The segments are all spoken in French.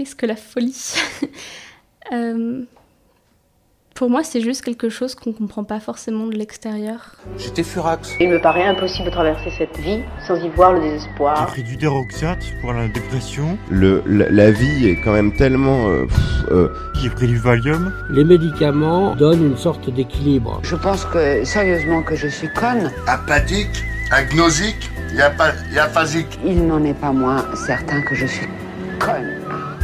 qu'est-ce que la folie euh, pour moi, c'est juste quelque chose qu'on comprend pas forcément de l'extérieur. J'étais furax. Il me paraît impossible de traverser cette vie sans y voir le désespoir. J'ai pris du déroxate pour la dépression. Le, la, la vie est quand même tellement... Euh, pff, euh, J'ai pris du Valium. Les médicaments donnent une sorte d'équilibre. Je pense que, sérieusement, que je suis conne. Apathique, agnosique, y a pas, y a phasique. Il n'en est pas moins certain que je suis conne.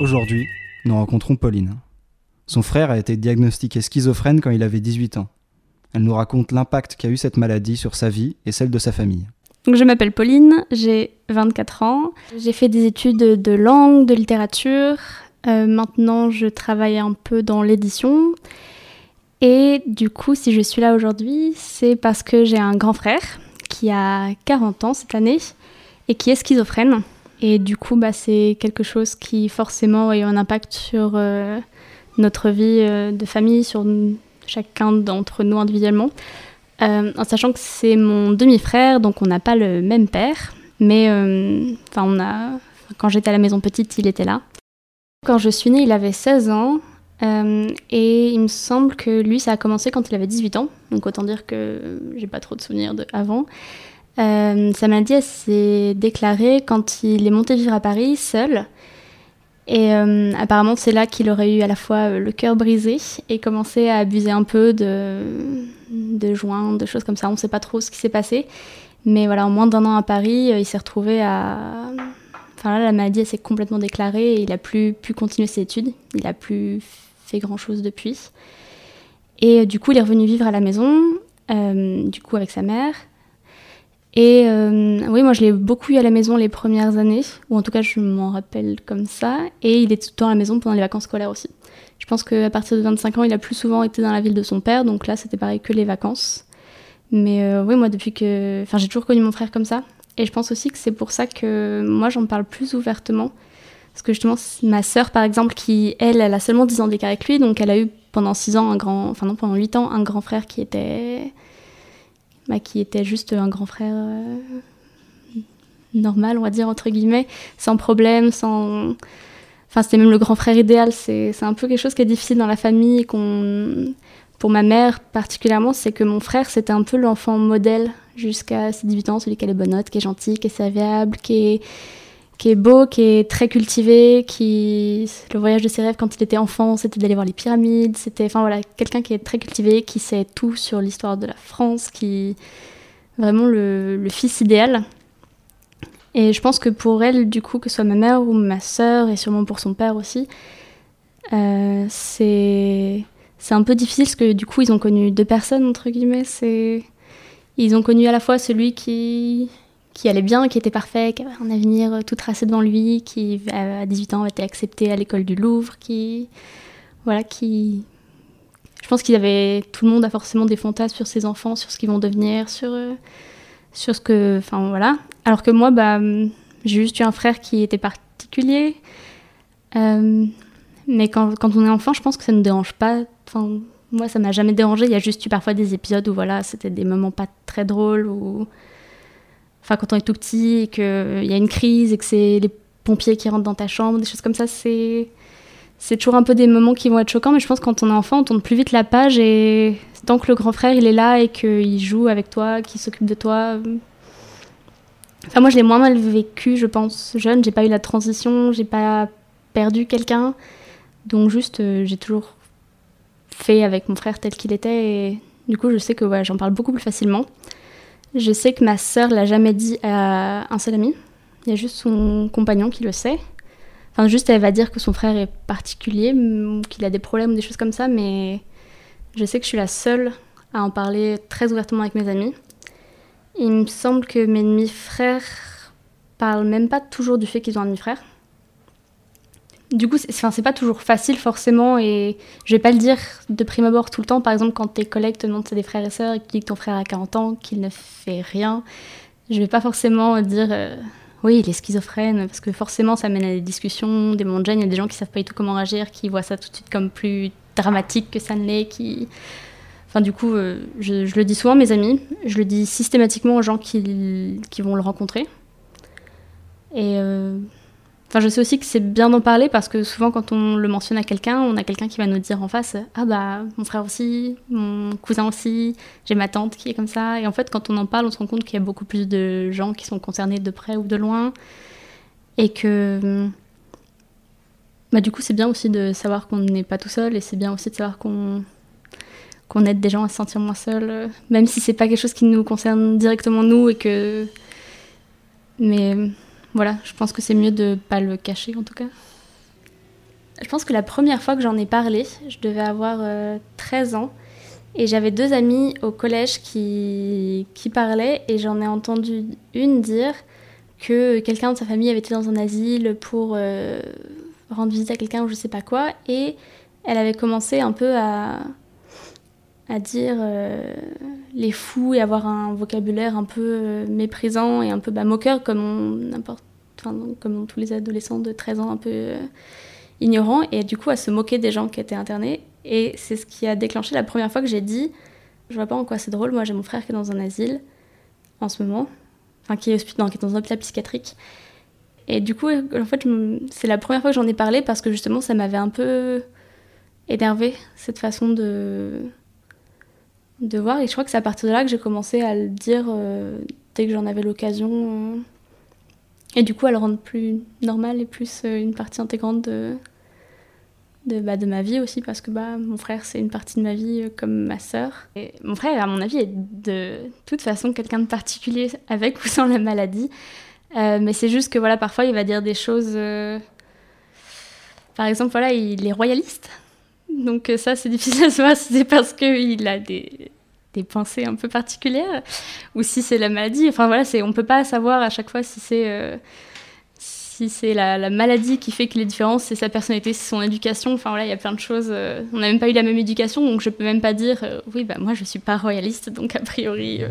Aujourd'hui, nous rencontrons Pauline. Son frère a été diagnostiqué schizophrène quand il avait 18 ans. Elle nous raconte l'impact qu'a eu cette maladie sur sa vie et celle de sa famille. Je m'appelle Pauline, j'ai 24 ans. J'ai fait des études de langue, de littérature. Euh, maintenant, je travaille un peu dans l'édition. Et du coup, si je suis là aujourd'hui, c'est parce que j'ai un grand frère qui a 40 ans cette année et qui est schizophrène. Et du coup, bah, c'est quelque chose qui forcément a eu un impact sur euh, notre vie euh, de famille, sur chacun d'entre nous individuellement. Euh, en sachant que c'est mon demi-frère, donc on n'a pas le même père. Mais enfin, on a... quand j'étais à la maison petite, il était là. Quand je suis née, il avait 16 ans. et il me semble que lui, ça a commencé quand il avait 18 ans. Donc autant dire que j'ai pas trop de souvenirs de avant. Euh, sa maladie s'est déclarée quand il est monté vivre à Paris seul. Et euh, apparemment, c'est là qu'il aurait eu à la fois le cœur brisé et commencé à abuser un peu de, de joints, de choses comme ça. On ne sait pas trop ce qui s'est passé. Mais voilà, en moins d'un an à Paris, il s'est retrouvé à. Enfin là, la maladie s'est complètement déclarée et il n'a plus pu continuer ses études. Il n'a plus fait grand-chose depuis. Et du coup, il est revenu vivre à la maison, euh, du coup avec sa mère. Et euh, oui, moi je l'ai beaucoup eu à la maison les premières années, ou en tout cas je m'en rappelle comme ça. Et il est tout le temps à la maison pendant les vacances scolaires aussi. Je pense qu'à partir de 25 ans, il a plus souvent été dans la ville de son père, donc là c'était pareil que les vacances. Mais euh, oui, moi depuis que. Enfin, j'ai toujours connu mon frère comme ça. Et je pense aussi que c'est pour ça que moi j'en parle plus ouvertement. Parce que justement, ma sœur par exemple, qui elle, elle a seulement 10 ans d'écart avec lui, donc elle a eu pendant 6 ans un grand. Enfin non, pendant 8 ans, un grand frère qui était bah, qui était juste un grand frère euh, normal, on va dire, entre guillemets, sans problème, sans... Enfin, c'était même le grand frère idéal. C'est un peu quelque chose qui est difficile dans la famille. qu'on Pour ma mère particulièrement, c'est que mon frère, c'était un peu l'enfant modèle jusqu'à ses 18 ans, celui qui a les bonnes notes, qui est gentil, qui est serviable, qui est qui est beau, qui est très cultivé, qui le voyage de ses rêves quand il était enfant, c'était d'aller voir les pyramides, c'était enfin voilà, quelqu'un qui est très cultivé, qui sait tout sur l'histoire de la France, qui vraiment le, fils idéal. Et je pense que pour elle, du coup, que ce soit ma mère ou ma sœur, et sûrement pour son père aussi, euh, c'est c'est un peu difficile parce que du coup, ils ont connu deux personnes entre guillemets. C'est ils ont connu à la fois celui qui qui allait bien, qui était parfait, qui avait un avenir tout tracé devant lui, qui à 18 ans était accepté à l'école du Louvre, qui voilà, qui je pense qu'il avait tout le monde a forcément des fantasmes sur ses enfants, sur ce qu'ils vont devenir, sur euh, sur ce que enfin voilà. Alors que moi bah j'ai juste eu un frère qui était particulier. Euh, mais quand, quand, on est enfant, je pense que ça ne dérange pas. Enfin, moi, ça m'a jamais dérangé. Il y a juste eu parfois des épisodes où voilà, c'était des moments pas très drôles ou quand on est tout petit et qu'il y a une crise et que c'est les pompiers qui rentrent dans ta chambre, des choses comme ça, c'est c'est toujours un peu des moments qui vont être choquants, mais je pense que quand on est enfant, on tourne plus vite la page et tant que le grand frère il est là et qu'il joue avec toi, qu'il s'occupe de toi. Enfin, moi je l'ai moins mal vécu, je pense, jeune. J'ai pas eu la transition, j'ai pas perdu quelqu'un. Donc juste, euh, j'ai toujours fait avec mon frère tel qu'il était et du coup je sais que j'en parle beaucoup plus facilement. Je sais que ma sœur l'a jamais dit à un seul ami. Il y a juste son compagnon qui le sait. Enfin, juste, elle va dire que son frère est particulier, qu'il a des problèmes ou des choses comme ça, mais je sais que je suis la seule à en parler très ouvertement avec mes amis. Il me semble que mes demi-frères parlent même pas toujours du fait qu'ils ont un demi-frère. Du coup, c'est, c'est pas toujours facile forcément, et je vais pas le dire de prime abord tout le temps. Par exemple, quand tes collègues te demandent si des frères et sœurs et que que ton frère a 40 ans, qu'il ne fait rien, je vais pas forcément dire euh, oui, il est schizophrène, parce que forcément ça mène à des discussions, des mondes il y a des gens qui savent pas du tout comment réagir, qui voient ça tout de suite comme plus dramatique que ça ne l'est, qui. Enfin, du coup, euh, je, le dis souvent à mes amis, je le dis systématiquement aux gens qui, qui vont le rencontrer. Et. Euh, Enfin, je sais aussi que c'est bien d'en parler parce que souvent, quand on le mentionne à quelqu'un, on a quelqu'un qui va nous dire en face Ah, bah, mon frère aussi, mon cousin aussi, j'ai ma tante qui est comme ça. Et en fait, quand on en parle, on se rend compte qu'il y a beaucoup plus de gens qui sont concernés de près ou de loin. Et que. Bah, du coup, c'est bien aussi de savoir qu'on n'est pas tout seul et c'est bien aussi de savoir qu'on aide des gens à se sentir moins seuls, même si c'est pas quelque chose qui nous concerne directement nous et que. Mais voilà, je pense que c'est mieux de pas le cacher en tout cas. Je pense que la première fois que j'en ai parlé, je devais avoir 13 euh, ans. Et j'avais deux amis au collège qui, qui parlaient et j'en ai entendu une dire que quelqu'un de sa famille avait été dans un asile pour euh, rendre visite à quelqu'un ou je sais pas quoi. Et elle avait commencé un peu à, à dire euh, les fous et avoir un vocabulaire un peu euh, méprisant et un peu bah, moqueur comme comme tous les adolescents de 13 ans un peu euh, ignorants. Et du coup à se moquer des gens qui étaient internés. Et c'est ce qui a déclenché la première fois que j'ai dit je vois pas en quoi c'est drôle moi j'ai mon frère qui est dans un asile en ce moment. Enfin qui est, non, qui est dans un hôpital psychiatrique. Et du coup en fait c'est la première fois que j'en ai parlé parce que justement ça m'avait un peu énervé cette façon de de voir. Et je crois que c'est à partir de là que j'ai commencé à le dire euh, dès que j'en avais l'occasion. Euh. et du coup, à le rendre plus normal et plus euh, une partie intégrante de, de, bah, de, ma vie aussi, parce que bah, mon frère, c'est une partie de ma vie comme ma sœur. Et mon frère, à mon avis, est de toute façon quelqu'un de particulier avec ou sans la maladie. mais c'est juste que voilà, parfois, il va dire des choses. Par exemple, voilà, il est royaliste. Donc ça, c'est difficile à savoir si c'est parce qu'il a des, pensées un peu particulières ou si c'est la maladie. Enfin voilà, on ne peut pas savoir à chaque fois si c'est, euh, si la, la, maladie qui fait qu'il est différent, c'est sa personnalité, c'est son éducation. Enfin voilà, il y a plein de choses. Euh, on n'a même pas eu la même éducation, donc je peux même pas dire, euh, oui, bah moi je suis pas royaliste, donc a priori...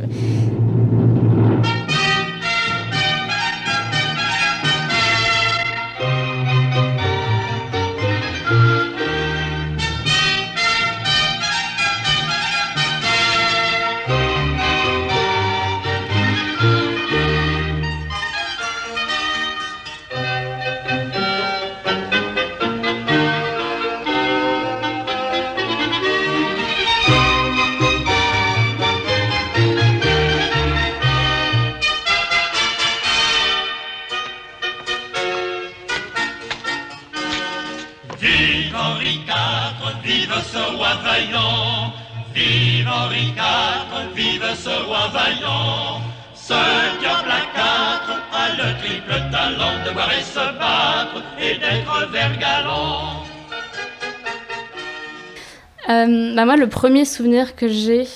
premier souvenir que j'ai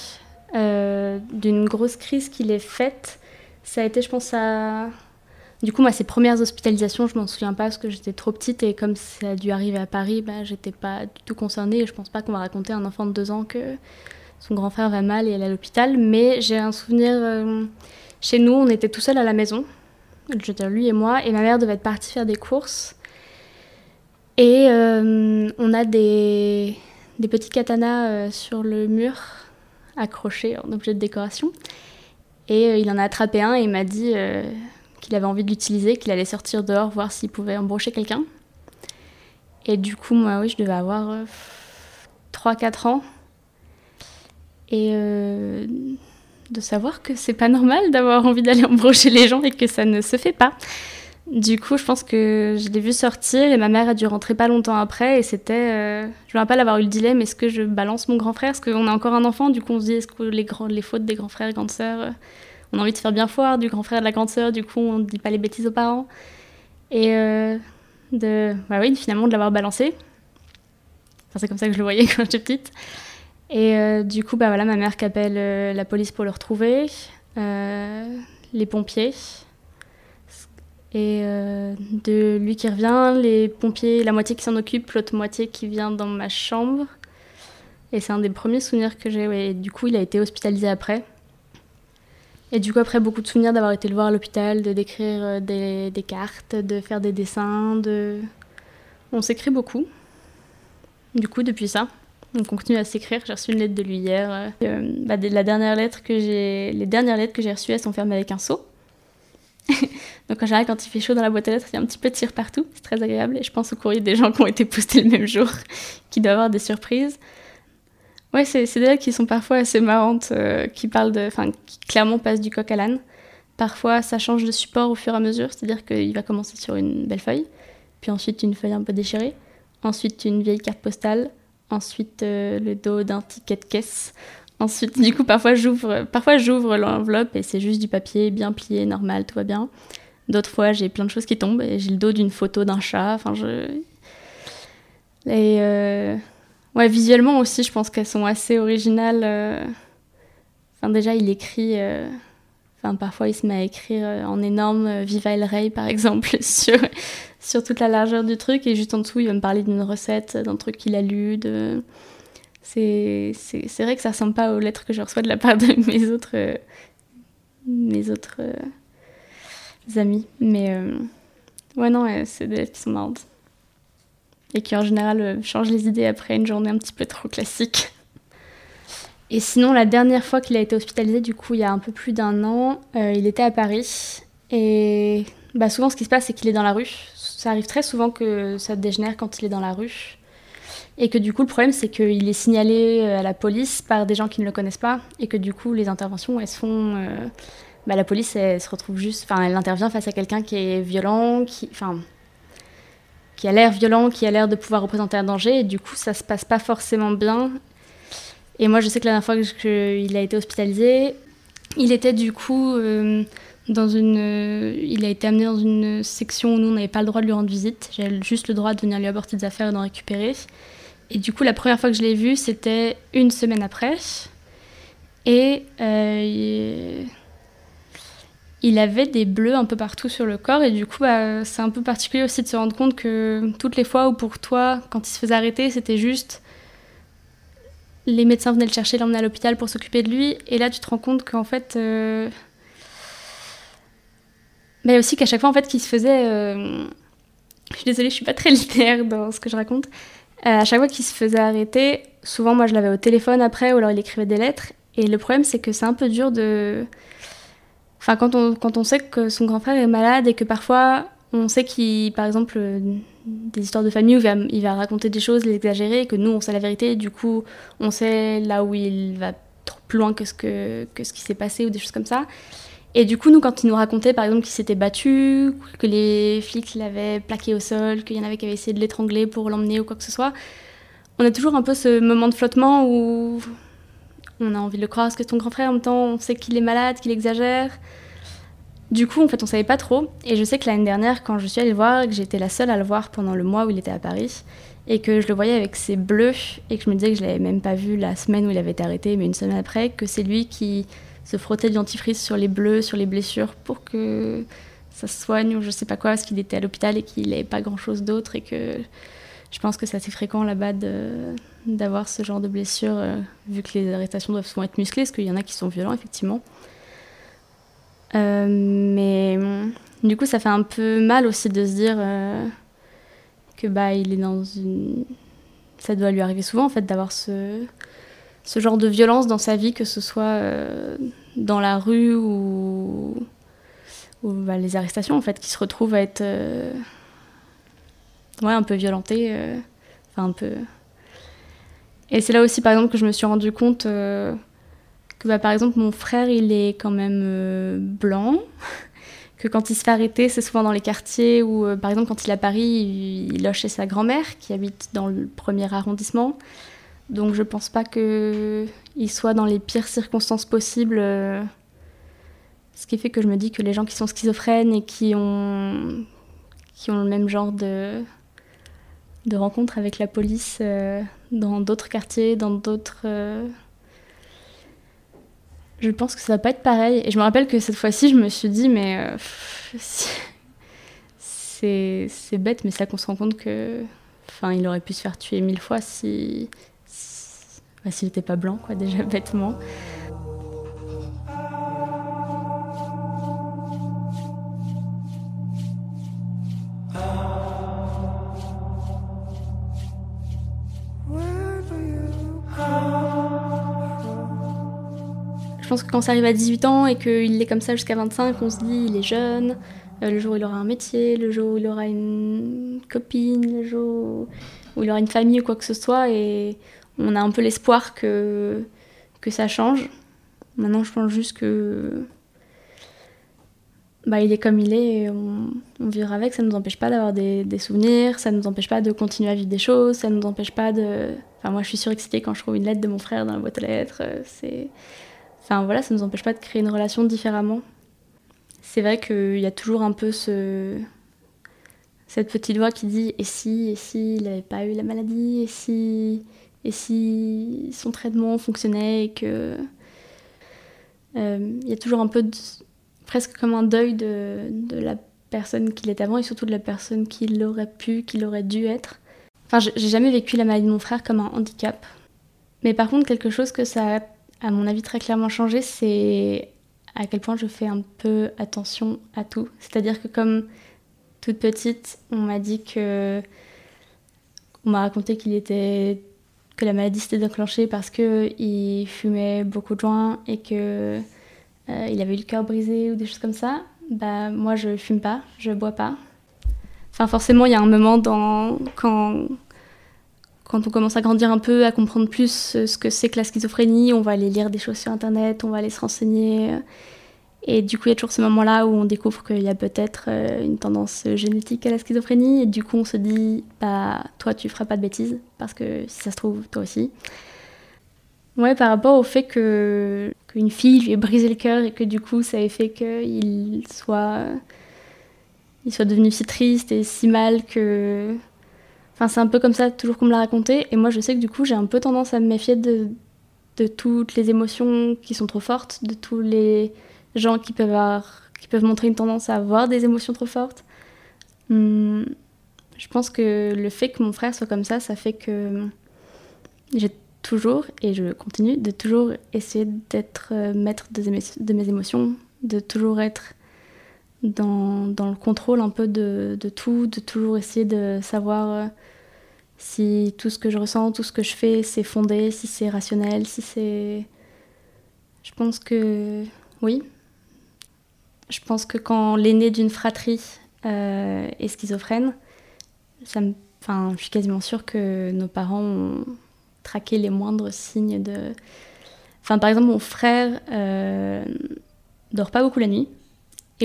euh, d'une grosse crise qu'il ait faite, ça a été, je pense, à. Du coup, moi, ses premières hospitalisations, je m'en souviens pas parce que j'étais trop petite et comme ça a dû arriver à Paris, bah, j'étais pas du tout concernée et je pense pas qu'on va raconter à un enfant de deux ans que son grand frère va mal et elle est à l'hôpital. Mais j'ai un souvenir. Euh, chez nous, on était tout seul à la maison, je veux dire lui et moi, et ma mère devait être partie faire des courses. Et on a des, des petits katanas euh, sur le mur, accrochés en objet de décoration. Et euh, il en a attrapé un et m'a dit euh, qu'il avait envie de l'utiliser, qu'il allait sortir dehors voir s'il pouvait embrocher quelqu'un. Et du coup, moi, oui, je devais avoir 3-4 ans. Et de savoir que c'est pas normal d'avoir envie d'aller embrocher les gens et que ça ne se fait pas. Du coup, je pense que je l'ai vu sortir et ma mère a dû rentrer pas longtemps après. Et c'était. Euh, je me rappelle avoir eu le dilemme est-ce que je balance mon grand frère? Est-ce qu'on a encore un enfant Du coup, on se dit est-ce que les, fautes des grands frères et grandes sœurs. Euh, on a envie de faire bien foire du grand frère et de la grande sœur. Du coup, on ne dit pas les bêtises aux parents. Et euh, de. Bah oui, finalement, de l'avoir balancé. C'est comme ça que je le voyais quand j'étais petite. Et du coup, bah voilà, ma mère qui appelle la police pour le retrouver. les pompiers et euh, de lui qui revient, les pompiers, la moitié qui s'en occupe, l'autre moitié qui vient dans ma chambre. Et c'est un des premiers souvenirs que j'ai. Ouais. Du coup, il a été hospitalisé après. Et du coup, après, beaucoup de souvenirs d'avoir été le voir à l'hôpital, de décrire euh, des, des, cartes, de faire des dessins. De... On s'écrit beaucoup. Du coup, depuis ça, on continue à s'écrire. J'ai reçu une lettre de lui hier. Euh, bah, la dernière lettre que j'ai, les dernières lettres que j'ai reçues, elles sont fermées avec un seau. Donc en général, quand il fait chaud dans la boîte à lettres, il y a un petit peu de cire partout. C'est très agréable. Et je pense au courrier des gens qui ont été postés le même jour, qui doivent avoir des surprises. Ouais, c'est des lettres qui sont parfois assez marrantes, euh, qui parlent de, enfin, qui clairement passent du coq à l'âne. Parfois, ça change de support au fur et à mesure, c'est-à-dire qu'il va commencer sur une belle feuille, puis ensuite une feuille un peu déchirée, ensuite une vieille carte postale, ensuite euh, le dos d'un ticket de caisse, Ensuite, du coup, parfois j'ouvre l'enveloppe et c'est juste du papier bien plié, normal, tout va bien. D'autres fois, j'ai plein de choses qui tombent et j'ai le dos d'une photo d'un chat. Enfin, je. Et euh, ouais, visuellement aussi, je pense qu'elles sont assez originales. Euh. Enfin, déjà, il écrit. Euh, enfin, parfois, il se met à écrire en énorme Viva El Rey, par exemple, sur, sur toute la largeur du truc. Et juste en dessous, il va me parler d'une recette, d'un truc qu'il a lu, de c'est vrai que ça ressemble pas aux lettres que je reçois de la part de mes autres, mes autres amis. Mais euh, ouais, non, c'est des lettres qui sont marrantes. Et qui en général changent les idées après une journée un petit peu trop classique. Et sinon, la dernière fois qu'il a été hospitalisé, du coup, il y a un peu plus d'un an, il était à Paris. Et bah, souvent, ce qui se passe, c'est qu'il est dans la rue. Ça arrive très souvent que ça dégénère quand il est dans la rue. Et que du coup, le problème, c'est qu'il est signalé euh, à la police par des gens qui ne le connaissent pas. Et que du coup, les interventions, elles se font. Euh, bah, la police, elle, se retrouve juste. Enfin, elle intervient face à quelqu'un qui est violent, qui. Enfin. Qui a l'air violent, qui a l'air de pouvoir représenter un danger. Et du coup, ça se passe pas forcément bien. Et moi, je sais que la dernière fois qu'il a été hospitalisé, il était du coup. Euh, dans une, il a été amené dans une section où nous, on n'avait pas le droit de lui rendre visite. J'avais juste le droit de venir lui apporter des affaires et d'en récupérer. Et du coup, la première fois que je l'ai vu, c'était une semaine après. Et euh, avait des bleus un peu partout sur le corps. Et du coup, bah, c'est un peu particulier aussi de se rendre compte que toutes les fois où pour toi, quand il se faisait arrêter, c'était juste les médecins venaient le chercher, l'emmener à l'hôpital pour s'occuper de lui. Et là, tu te rends compte qu'en fait. Euh... Mais aussi qu'à chaque fois, en fait, qu'il se faisait. Euh, je suis désolée, je suis pas très linéaire dans ce que je raconte. Euh, à chaque fois qu'il se faisait arrêter, souvent moi je l'avais au téléphone après ou alors il écrivait des lettres. Et le problème c'est que c'est un peu dur de... Enfin quand on, quand on sait que son grand frère est malade et que parfois on sait qu'il, par exemple, euh, des histoires de famille où il va, il va, raconter des choses, les exagérer, que nous on sait la vérité, du coup on sait là où il va trop plus loin que ce, que, que ce qui s'est passé ou des choses comme ça. Et du coup, nous, quand il nous racontait, par exemple, qu'il s'était battu, que les flics l'avaient plaqué au sol, qu'il y en avait qui avaient essayé de l'étrangler pour l'emmener ou quoi que ce soit, on a toujours un peu ce moment de flottement où on a envie de le croire parce que ton grand frère, en même temps, on sait qu'il est malade, qu'il exagère. Du coup, en fait, on savait pas trop. Et je sais que l'année dernière, quand je suis allée le voir, que j'étais la seule à le voir pendant le mois où il était à Paris, et que je le voyais avec ses bleus, et que je me disais que je l'avais même pas vu la semaine où il avait été arrêté, mais une semaine après, que c'est lui qui se frotter du dentifrice sur les bleus, sur les blessures pour que ça se soigne ou je sais pas quoi, parce qu'il était à l'hôpital et qu'il n'avait pas grand chose d'autre et que je pense que c'est assez fréquent là-bas d'avoir ce genre de blessures, euh, vu que les arrestations doivent souvent être musclées, parce qu'il y en a qui sont violents, effectivement. Euh, mais du coup, ça fait un peu mal aussi de se dire euh, que bah, il est dans une. Ça doit lui arriver souvent, en fait, d'avoir ce, ce genre de violence dans sa vie, que ce soit dans la rue ou, bah, les arrestations, en fait, qui se retrouvent à être ouais, un peu violentées. Euh, enfin, un peu. Et c'est là aussi, par exemple, que je me suis rendu compte que, bah, par exemple, mon frère, il est quand même blanc. que quand il se fait arrêter, c'est souvent dans les quartiers où, par exemple, quand il est à Paris, il, loge chez sa grand-mère qui habite dans le premier arrondissement. Donc je pense pas qu'il soit dans les pires circonstances possibles. Euh, ce qui fait que je me dis que les gens qui sont schizophrènes et qui ont, qui ont le même genre de, de rencontres avec la police euh, dans d'autres quartiers, dans d'autres... Euh, je pense que ça va pas être pareil. Et je me rappelle que cette fois-ci, je me suis dit, mais c'est bête, mais c'est là qu'on se rend compte que. Enfin, il aurait pu se faire tuer mille fois si. S'il si, n'était pas blanc, quoi, déjà bêtement. Quand ça arrive à 18 ans et qu'il est comme ça jusqu'à 25, on se dit il est jeune, euh, le jour où il aura un métier, le jour où il aura une copine, le jour où il aura une famille ou quoi que ce soit, et on a un peu l'espoir que, que ça change. Maintenant, je pense juste que bah, il est comme il est, on, vivra avec, ça ne nous empêche pas d'avoir des, des, souvenirs, ça ne nous empêche pas de continuer à vivre des choses, ça ne nous empêche pas de... Enfin, moi, je suis surexcitée quand je trouve une lettre de mon frère dans la boîte aux lettres, euh, c'est... Enfin, voilà, ça ne nous empêche pas de créer une relation différemment c'est vrai qu'il y a toujours un peu ce, cette petite voix qui dit et si, et si il n'avait pas eu la maladie, et si, et si son traitement fonctionnait et que. Euh, il y a toujours un peu presque comme un deuil de, de la personne qu'il était avant et surtout de la personne qu'il aurait pu, qu'il aurait dû être. Enfin, j'ai jamais vécu la maladie de mon frère comme un handicap. Mais par contre, quelque chose que ça a, à mon avis, très clairement changé, c'est à quel point je fais un peu attention à tout. C'est-à-dire que comme toute petite, on m'a dit que... On m'a raconté qu'il était... que la maladie s'était déclenchée parce qu'il fumait beaucoup de joints et que euh, il avait eu le cœur brisé ou des choses comme ça. Bah, moi, je fume pas, je bois pas. Enfin, forcément, il y a un moment dans... quand quand on commence à grandir un peu, à comprendre plus ce que c'est que la schizophrénie, on va aller lire des choses sur Internet, on va aller se renseigner. Et du coup, il y a toujours ce moment-là où on découvre qu'il y a peut-être euh, une tendance génétique à la schizophrénie. Et du coup, on se dit, bah, toi, tu feras pas de bêtises, parce que si ça se trouve, toi aussi. Ouais, par rapport au fait que qu'une fille lui ait brisé le cœur et que du coup, ça ait fait qu'il soit, il soit devenu si triste et si mal que Enfin, c'est un peu comme ça, toujours qu'on me l'a raconté. Et moi, je sais que du coup, j'ai un peu tendance à me méfier de, toutes les émotions qui sont trop fortes, de tous les gens qui peuvent, avoir, qui peuvent montrer une tendance à avoir des émotions trop fortes. Hum, je pense que le fait que mon frère soit comme ça, ça fait que j'ai toujours, et je continue, de toujours essayer d'être euh, maître de mes émotions, de toujours être dans, dans, le contrôle un peu de, de, tout, de toujours essayer de savoir euh, si tout ce que je ressens, tout ce que je fais, c'est fondé, si c'est rationnel, si c'est... Je pense que oui. Je pense que quand l'aîné d'une fratrie euh, est schizophrène, ça me... enfin, je suis quasiment sûre que nos parents ont traqué les moindres signes de... Enfin, par exemple, mon frère euh, dort pas beaucoup la nuit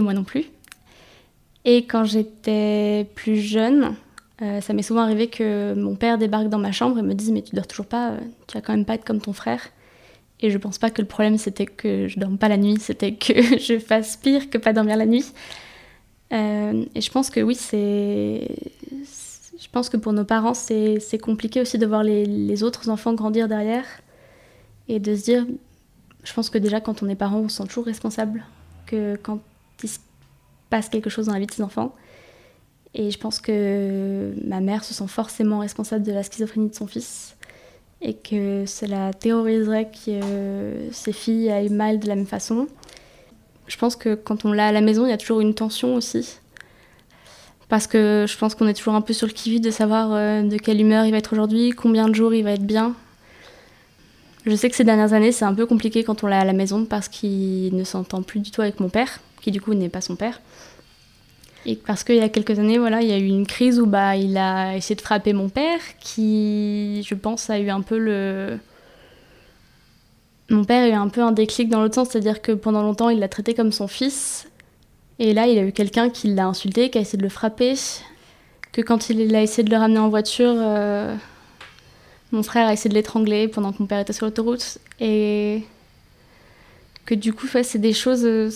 moi non plus. Et quand j'étais plus jeune, euh, ça m'est souvent arrivé que mon père débarque dans ma chambre et me dise mais tu dors toujours pas, euh, tu vas quand même pas être comme ton frère. Et je pense pas que le problème c'était que je dorme pas la nuit, c'était que je fasse pire que pas dormir la nuit. Euh, et je pense que oui, c'est. Je pense que pour nos parents, c'est compliqué aussi de voir les, les, autres enfants grandir derrière et de se dire. Je pense que déjà, quand on est parent, on se sent toujours responsable. Que quand il se passe quelque chose dans la vie de ses enfants. Et je pense que ma mère se sent forcément responsable de la schizophrénie de son fils et que cela terroriserait que euh, ses filles aillent mal de la même façon. Je pense que quand on l'a à la maison, il y a toujours une tension aussi. Parce que je pense qu'on est toujours un peu sur le qui-vive de savoir euh, de quelle humeur il va être aujourd'hui, combien de jours il va être bien. Je sais que ces dernières années, c'est un peu compliqué quand on l'a à la maison parce qu'il ne s'entend plus du tout avec mon père qui du coup n'est pas son père. Et parce qu'il y a quelques années, voilà, il y a eu une crise où bah, il a essayé de frapper mon père, qui, je pense, a eu un peu le. Mon père a eu un peu un déclic dans l'autre sens, c'est-à-dire que pendant longtemps, il l'a traité comme son fils. Et là, il a eu quelqu'un qui l'a insulté, qui a essayé de le frapper. Que quand il a essayé de le ramener en voiture, euh, mon frère a essayé de l'étrangler pendant que mon père était sur l'autoroute. Et que du coup, c'est des choses euh,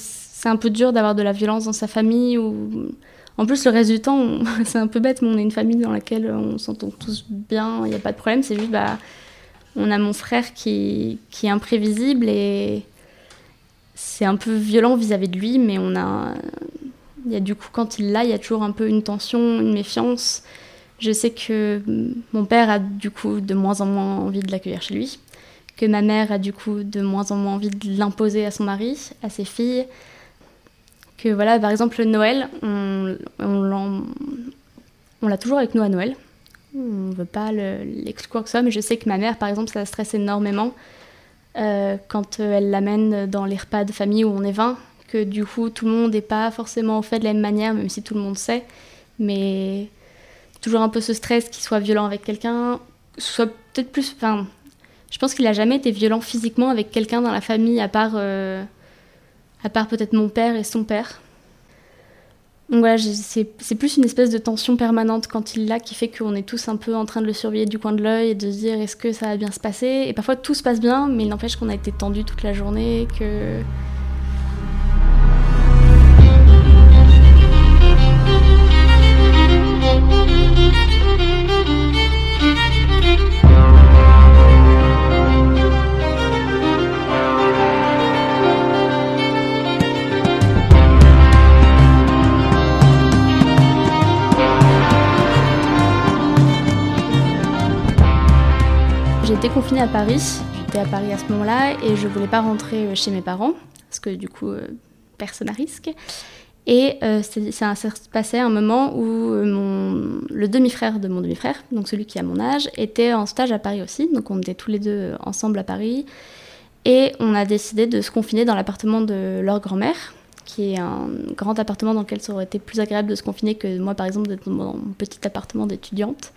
c'est un peu dur d'avoir de la violence dans sa famille. Ou... En plus, le reste du temps, c'est un peu bête, mais on est une famille dans laquelle on s'entend tous bien, il n'y a pas de problème. C'est juste, bah, on a mon frère qui, qui est imprévisible et c'est un peu violent vis-à-vis de lui, mais on a, Il y a du coup, quand il l'a, il y a toujours un peu une tension, une méfiance. Je sais que mon père a du coup de moins en moins envie de l'accueillir chez lui, que ma mère a du coup de moins en moins envie de l'imposer à son mari, à ses filles. Que voilà, par exemple, Noël, on, l'a toujours avec nous à Noël. On ne veut pas l'exclure que ça, mais je sais que ma mère, par exemple, ça stresse énormément euh, quand elle l'amène dans les repas de famille où on est 20, que du coup tout le monde n'est pas forcément fait de la même manière, même si tout le monde sait. Mais toujours un peu ce stress qu'il soit violent avec quelqu'un, soit peut-être plus. Enfin, je pense qu'il n'a jamais été violent physiquement avec quelqu'un dans la famille, à part, euh, à part peut-être mon père et son père. Donc voilà, c'est plus une espèce de tension permanente quand il l'a qui fait qu'on est tous un peu en train de le surveiller du coin de l'œil et de se dire est-ce que ça va bien se passer? Et parfois tout se passe bien, mais il n'empêche qu'on a été tendu toute la journée, que Confinée à Paris. J'étais à Paris à ce moment-là et je voulais pas rentrer euh, chez mes parents parce que du coup, euh, personne à risque. Et euh, ça s'est passé un moment où mon, le demi-frère de mon demi-frère, donc celui qui a mon âge, était en stage à Paris aussi. Donc on était tous les deux ensemble à Paris. Et on a décidé de se confiner dans l'appartement de leur grand-mère, qui est un grand appartement dans lequel ça aurait été plus agréable de se confiner que moi, par exemple, d'être dans mon petit appartement d'étudiante.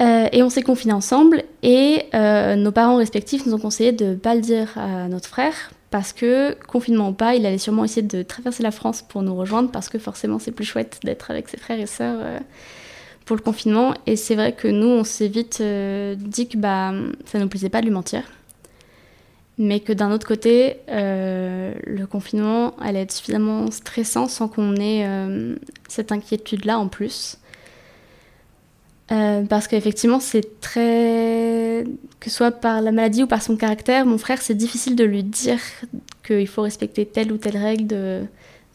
Euh, et on s'est confinés ensemble et euh, nos parents respectifs nous ont conseillé de ne pas le dire à notre frère parce que, confinement ou pas, il allait sûrement essayer de traverser la France pour nous rejoindre parce que forcément c'est plus chouette d'être avec ses frères et sœurs euh, pour le confinement. Et c'est vrai que nous, on s'est vite dit que bah, ça ne nous plaisait pas de lui mentir. Mais que d'un autre côté, le confinement allait être suffisamment stressant sans qu'on ait cette inquiétude-là en plus. Euh, parce qu'effectivement, c'est très. Que ce soit par la maladie ou par son caractère, mon frère, c'est difficile de lui dire qu'il faut respecter telle ou telle règle.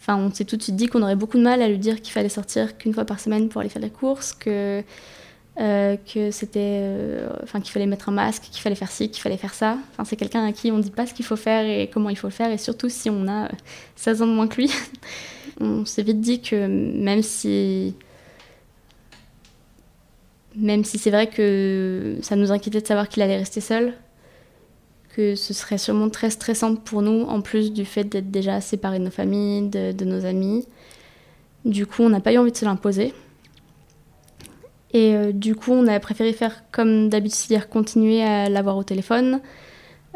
Enfin, on s'est tout de suite dit qu'on aurait beaucoup de mal à lui dire qu'il fallait sortir qu'une fois par semaine pour aller faire les courses, que, euh, que c'était. Euh, qu'il fallait mettre un masque, qu'il fallait faire ci, qu'il fallait faire ça. Enfin, c'est quelqu'un à qui on ne dit pas ce qu'il faut faire et comment il faut le faire, et surtout si on a 16 ans de moins que lui. on s'est vite dit que même si même si c'est vrai que ça nous inquiétait de savoir qu'il allait rester seul, que ce serait sûrement très stressant pour nous, en plus du fait d'être déjà séparés de nos familles, de, nos amis. Du coup, on n'a pas eu envie de se l'imposer. Et euh, du coup, on a préféré faire comme d'habitude, c'est-à-dire continuer à l'avoir au téléphone,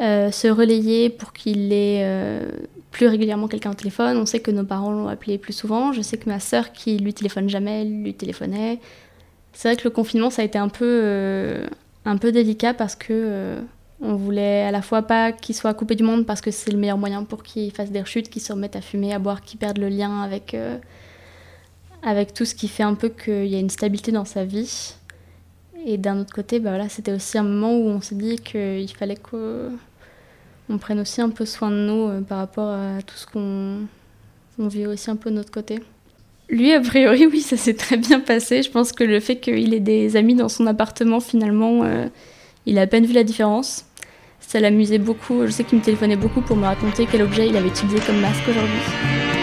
euh, se relayer pour qu'il ait euh, plus régulièrement quelqu'un au téléphone. On sait que nos parents l'ont appelé plus souvent. Je sais que ma sœur, qui lui téléphone jamais, lui téléphonait. C'est vrai que le confinement, ça a été un peu, euh, un peu délicat parce que euh, on voulait à la fois pas qu'il soit coupé du monde parce que c'est le meilleur moyen pour qu'il fasse des rechutes, qu'il se remette à fumer, à boire, qu'il perde le lien avec, euh, avec tout ce qui fait un peu qu'il y a une stabilité dans sa vie. Et d'un autre côté, bah voilà, c'était aussi un moment où on s'est dit qu'il fallait qu'on prenne aussi un peu soin de nous par rapport à tout ce qu'on vit aussi un peu de notre côté. Lui, a priori, oui, ça s'est très bien passé. Je pense que le fait qu'il ait des amis dans son appartement, finalement, euh, il a à peine vu la différence. Ça l'amusait beaucoup. Je sais qu'il me téléphonait beaucoup pour me raconter quel objet il avait utilisé comme masque aujourd'hui.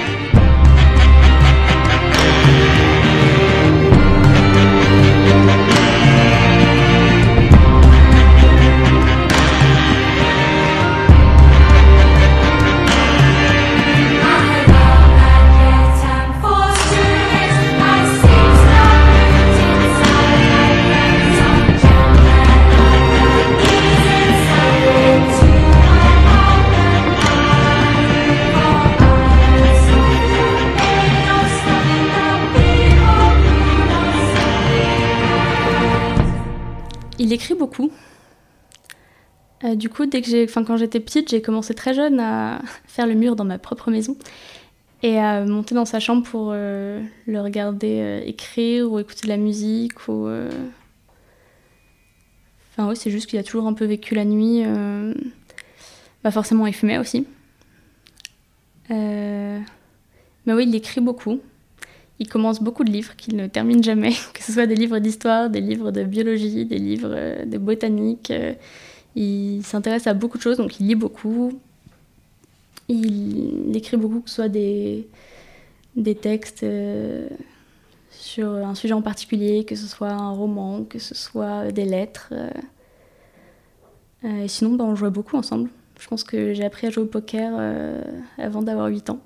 Euh, du coup, dès que j'ai, quand j'étais petite, j'ai commencé très jeune à faire le mur dans ma propre maison et à monter dans sa chambre pour euh, le regarder euh, écrire ou écouter de la musique. Enfin oui, c'est juste qu'il a toujours un peu vécu la nuit. Bah forcément, il fumait aussi. Mais oui, il écrit beaucoup. Il commence beaucoup de livres qu'il ne termine jamais, que ce soit des livres d'histoire, des livres de biologie, des livres de botanique. Euh, il s'intéresse à beaucoup de choses, donc il lit beaucoup. Il écrit beaucoup, que ce soit des, des textes euh, sur un sujet en particulier, que ce soit un roman, que ce soit des lettres. et sinon, bah, on jouait beaucoup ensemble. Je pense que j'ai appris à jouer au poker avant d'avoir 8 ans.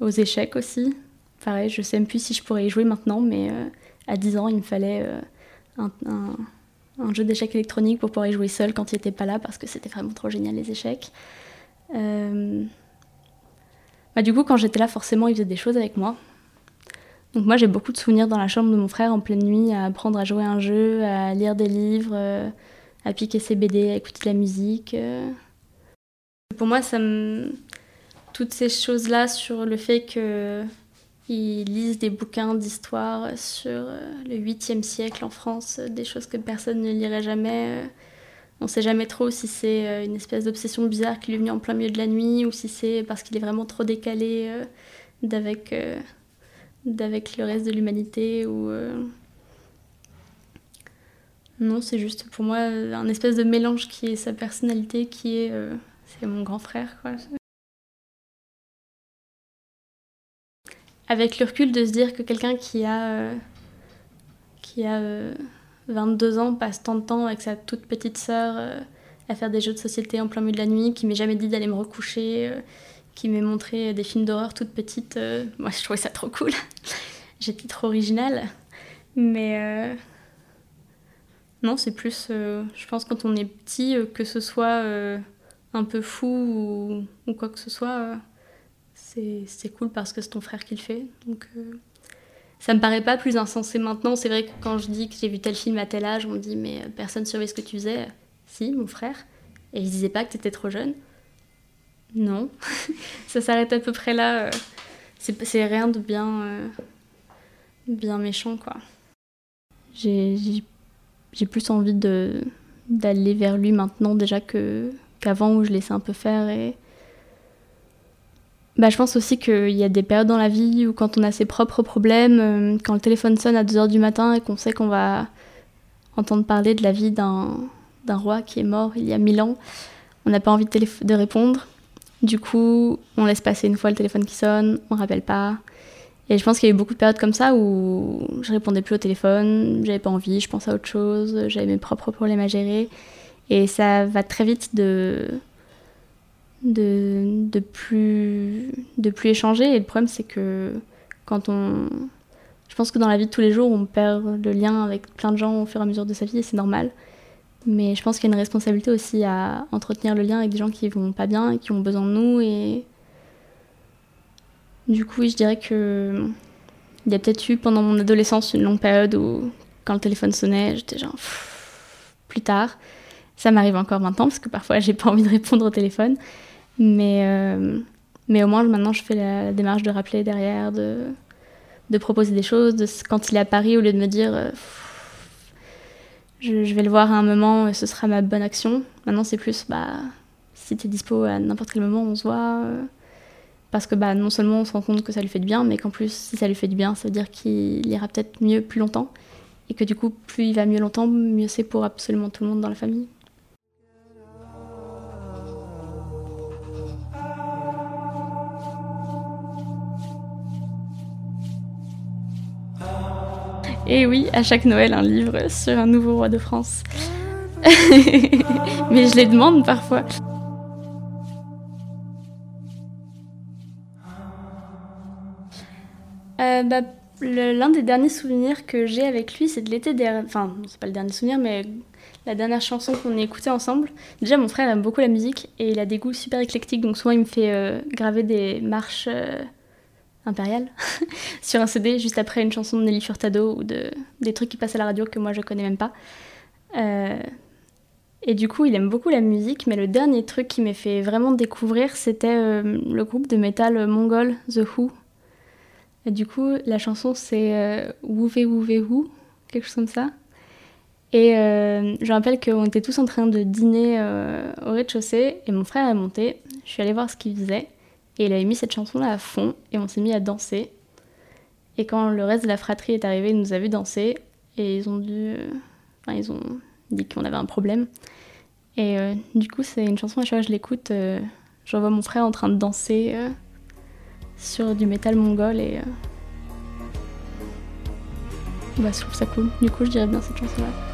aux échecs aussi. Pareil, je sais même plus si je pourrais y jouer maintenant, mais à 10 ans, il me fallait un, jeu d'échecs électronique pour pouvoir y jouer seul quand il n'était pas là parce que c'était vraiment trop génial les échecs. Euh, bah, du coup, quand j'étais là, forcément, il faisait des choses avec moi. Donc moi, j'ai beaucoup de souvenirs dans la chambre de mon frère en pleine nuit à apprendre à jouer un jeu, à lire des livres, euh, à piquer ses BD, à écouter de la musique. Euh. Pour moi, ça me... toutes ces choses-là sur le fait que ils lisent des bouquins d'histoire sur euh, le 8e siècle en France, euh, des choses que personne ne lirait jamais. Euh. On ne sait jamais trop si c'est une espèce d'obsession bizarre qui lui est venue en plein milieu de la nuit ou si c'est parce qu'il est vraiment trop décalé d'avec le reste de l'humanité ou non c'est juste pour moi un espèce de mélange qui est sa personnalité qui est mon grand frère avec le recul de se dire que quelqu'un qui a, euh, qui a 22 euh, ans passe tant de temps avec sa toute petite sœur euh, à faire des jeux de société en plein milieu de la nuit, qui m'ait jamais dit d'aller me recoucher, qui m'ait montré des films d'horreur toute petite, moi je trouvais ça trop cool. J'étais trop originale. Mais non, c'est plus, je pense, quand on est petit, que ce soit un peu fou ou, ou quoi que ce soit c'est cool parce que c'est ton frère qui le fait. Donc euh, ça me paraît pas plus insensé maintenant. C'est vrai que quand je dis que j'ai vu tel film à tel âge, on me dit mais euh, personne surveille ce que tu faisais? Si, mon frère. Et il disait pas que tu étais trop jeune. Non. ça s'arrête à peu près là. Euh. C'est rien de bien, bien méchant, quoi. J'ai plus envie d'aller vers lui maintenant déjà qu'avant où je laissais un peu faire bah, je pense aussi qu'il y a des périodes dans la vie où quand on a ses propres problèmes, euh, quand le téléphone sonne à 2h du matin et qu'on sait qu'on va entendre parler de la vie d'un roi qui est mort il y a 1000 ans, on n'a pas envie de, de, répondre. Du coup, on laisse passer une fois le téléphone qui sonne, on rappelle pas. Et je pense qu'il y a eu beaucoup de périodes comme ça où je répondais plus au téléphone, j'avais pas envie, je pensais à autre chose, j'avais mes propres problèmes à gérer. Et ça va très vite de de, plus, échanger. Et le problème, c'est que quand on. Je pense que dans la vie de tous les jours, on perd le lien avec plein de gens au fur et à mesure de sa vie, et c'est normal. Mais je pense qu'il y a une responsabilité aussi à entretenir le lien avec des gens qui vont pas bien et qui ont besoin de nous. Et du coup, je dirais que il y a peut-être eu pendant mon adolescence une longue période où, quand le téléphone sonnait, j'étais genre plus tard. Ça m'arrive encore maintenant parce que parfois j'ai pas envie de répondre au téléphone. Mais, euh, mais au moins, maintenant, je fais la démarche de rappeler derrière, de, de proposer des choses. Quand il est à Paris, au lieu de me dire euh, je, vais le voir à un moment et ce sera ma bonne action, maintenant, c'est plus bah, si tu es dispo à n'importe quel moment, on se voit. Euh, parce que bah, non seulement on se rend compte que ça lui fait du bien, mais qu'en plus, si ça lui fait du bien, ça veut dire qu'il ira peut-être mieux plus longtemps. Et que du coup, plus il va mieux longtemps, mieux c'est pour absolument tout le monde dans la famille. Et oui, à chaque Noël, un livre sur un nouveau roi de France. Mais je les demande parfois. Euh, bah, L'un des derniers souvenirs que j'ai avec lui, c'est de l'été dernier. Enfin, c'est pas le dernier souvenir, mais la dernière chanson qu'on a écoutée ensemble. Déjà, mon frère aime beaucoup la musique et il a des goûts super éclectiques, donc souvent il me fait euh, graver des marches. Euh, impérial sur un CD juste après une chanson de Nelly Furtado ou de, des trucs qui passent à la radio que moi je connais même pas. Euh, et du coup, il aime beaucoup la musique, mais le dernier truc qui m'a fait vraiment découvrir, c'était euh, le groupe de métal mongol The Who. Et du coup, la chanson c'est euh, Wouvé Wouvé Wou, quelque chose comme ça. Et je me rappelle qu'on était tous en train de dîner au rez-de-chaussée et mon frère est monté. Je je suis allée voir ce qu'il faisait et il avait mis cette chanson-là à fond et on s'est mis à danser. Et quand le reste de la fratrie est arrivé, ils nous a vu danser et ils ont dû, enfin, ils ont dit qu'on avait un problème. Et euh, du coup, c'est une chanson à chaque fois que je l'écoute, euh, je revois mon frère en train de danser euh, sur du métal mongol et euh, bah, je trouve ça cool. Du coup, je dirais bien cette chanson-là.